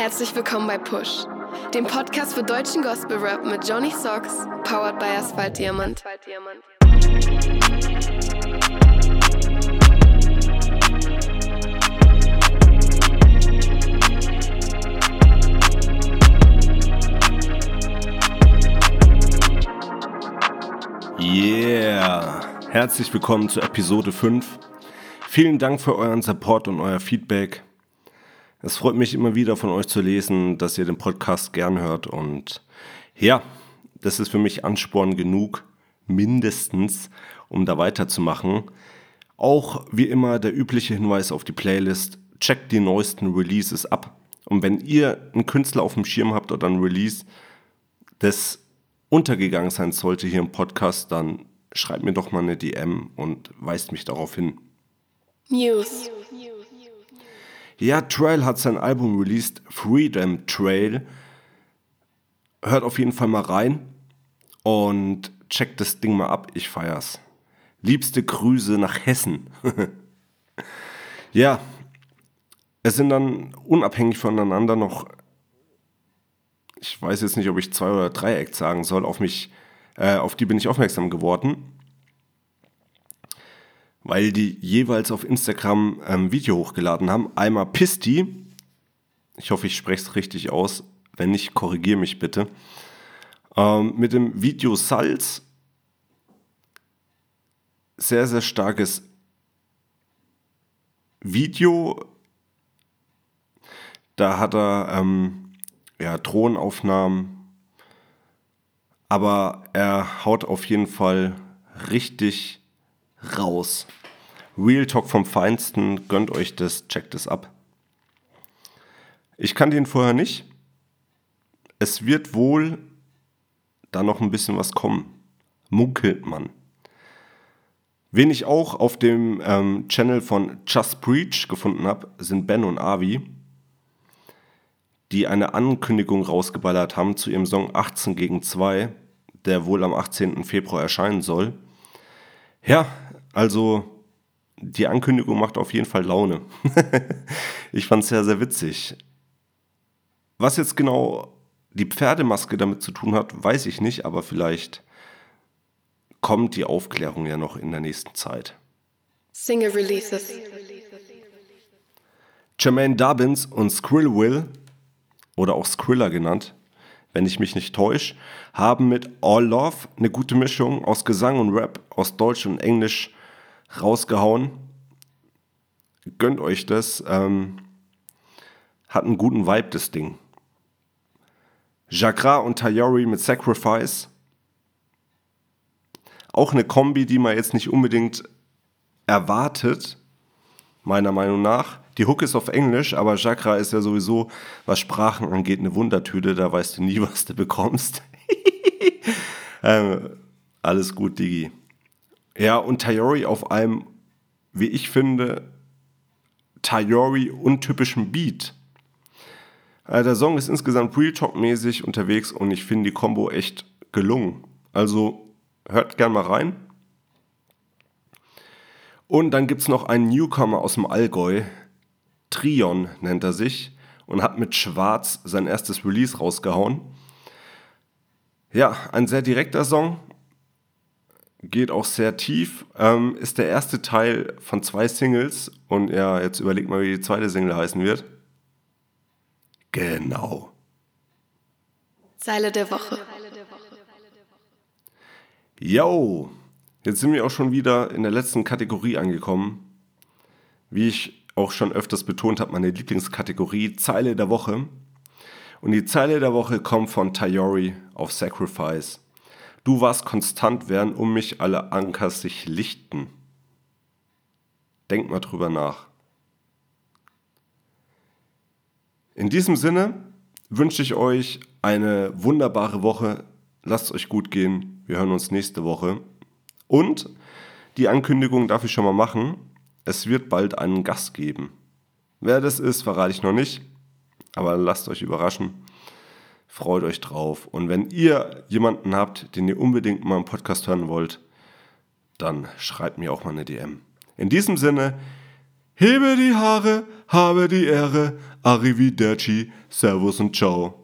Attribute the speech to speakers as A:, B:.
A: Herzlich willkommen bei Push, dem Podcast für deutschen Gospel Rap mit Johnny Socks, powered by Asphalt Diamant.
B: Yeah! Herzlich willkommen zu Episode 5. Vielen Dank für euren Support und euer Feedback. Es freut mich immer wieder von euch zu lesen, dass ihr den Podcast gern hört und ja, das ist für mich Ansporn genug, mindestens, um da weiterzumachen. Auch wie immer der übliche Hinweis auf die Playlist, checkt die neuesten Releases ab. Und wenn ihr einen Künstler auf dem Schirm habt oder ein Release, das untergegangen sein sollte hier im Podcast, dann schreibt mir doch mal eine DM und weist mich darauf hin.
A: News.
B: Ja, Trail hat sein Album released, Freedom Trail. Hört auf jeden Fall mal rein und checkt das Ding mal ab. Ich feier's. Liebste Grüße nach Hessen. ja, es sind dann unabhängig voneinander noch, ich weiß jetzt nicht, ob ich zwei oder drei Acts sagen soll, auf mich, äh, auf die bin ich aufmerksam geworden weil die jeweils auf Instagram ähm, Video hochgeladen haben. Einmal Pisti, ich hoffe, ich spreche es richtig aus, wenn nicht, korrigiere mich bitte, ähm, mit dem Video Salz. Sehr, sehr starkes Video. Da hat er ähm, ja, Drohnenaufnahmen, aber er haut auf jeden Fall richtig raus. Real Talk vom Feinsten, gönnt euch das, checkt es ab. Ich kannte ihn vorher nicht. Es wird wohl da noch ein bisschen was kommen. Munkelt man. Wen ich auch auf dem ähm, Channel von Just Preach gefunden habe, sind Ben und Avi, die eine Ankündigung rausgeballert haben zu ihrem Song 18 gegen 2, der wohl am 18. Februar erscheinen soll. Ja, also die Ankündigung macht auf jeden Fall Laune. ich fand es sehr, sehr witzig. Was jetzt genau die Pferdemaske damit zu tun hat, weiß ich nicht, aber vielleicht kommt die Aufklärung ja noch in der nächsten Zeit.
A: Single Releases.
B: Jermaine Dubbins und Skrill Will, oder auch Skriller genannt, wenn ich mich nicht täusche, haben mit All Love eine gute Mischung aus Gesang und Rap, aus Deutsch und Englisch rausgehauen. Gönnt euch das. Ähm, hat einen guten Vibe, das Ding. Jakra und Tayori mit Sacrifice. Auch eine Kombi, die man jetzt nicht unbedingt erwartet, meiner Meinung nach. Die Hook ist auf Englisch, aber Jakra ist ja sowieso, was Sprachen angeht, eine Wundertüte. Da weißt du nie, was du bekommst. ähm, alles gut, Digi. Ja, und Tayori auf einem, wie ich finde, Tayori untypischen Beat. Also der Song ist insgesamt Real Talk-mäßig unterwegs und ich finde die Combo echt gelungen. Also hört gern mal rein. Und dann gibt es noch einen Newcomer aus dem Allgäu, Trion nennt er sich, und hat mit Schwarz sein erstes Release rausgehauen. Ja, ein sehr direkter Song, geht auch sehr tief, ähm, ist der erste Teil von zwei Singles. Und ja, jetzt überlegt mal, wie die zweite Single heißen wird. Genau.
A: Zeile der Woche.
B: Yo, jetzt sind wir auch schon wieder in der letzten Kategorie angekommen. Wie ich auch schon öfters betont habe, meine Lieblingskategorie Zeile der Woche. Und die Zeile der Woche kommt von Tayori auf Sacrifice. Du warst konstant, während um mich alle Anker sich lichten. Denk mal drüber nach. In diesem Sinne wünsche ich euch eine wunderbare Woche. Lasst es euch gut gehen. Wir hören uns nächste Woche. Und die Ankündigung darf ich schon mal machen. Es wird bald einen Gast geben. Wer das ist, verrate ich noch nicht. Aber lasst euch überraschen. Freut euch drauf. Und wenn ihr jemanden habt, den ihr unbedingt mal im Podcast hören wollt, dann schreibt mir auch mal eine DM. In diesem Sinne, Hebe die Haare, habe die Ehre, arrivederci, servus und ciao.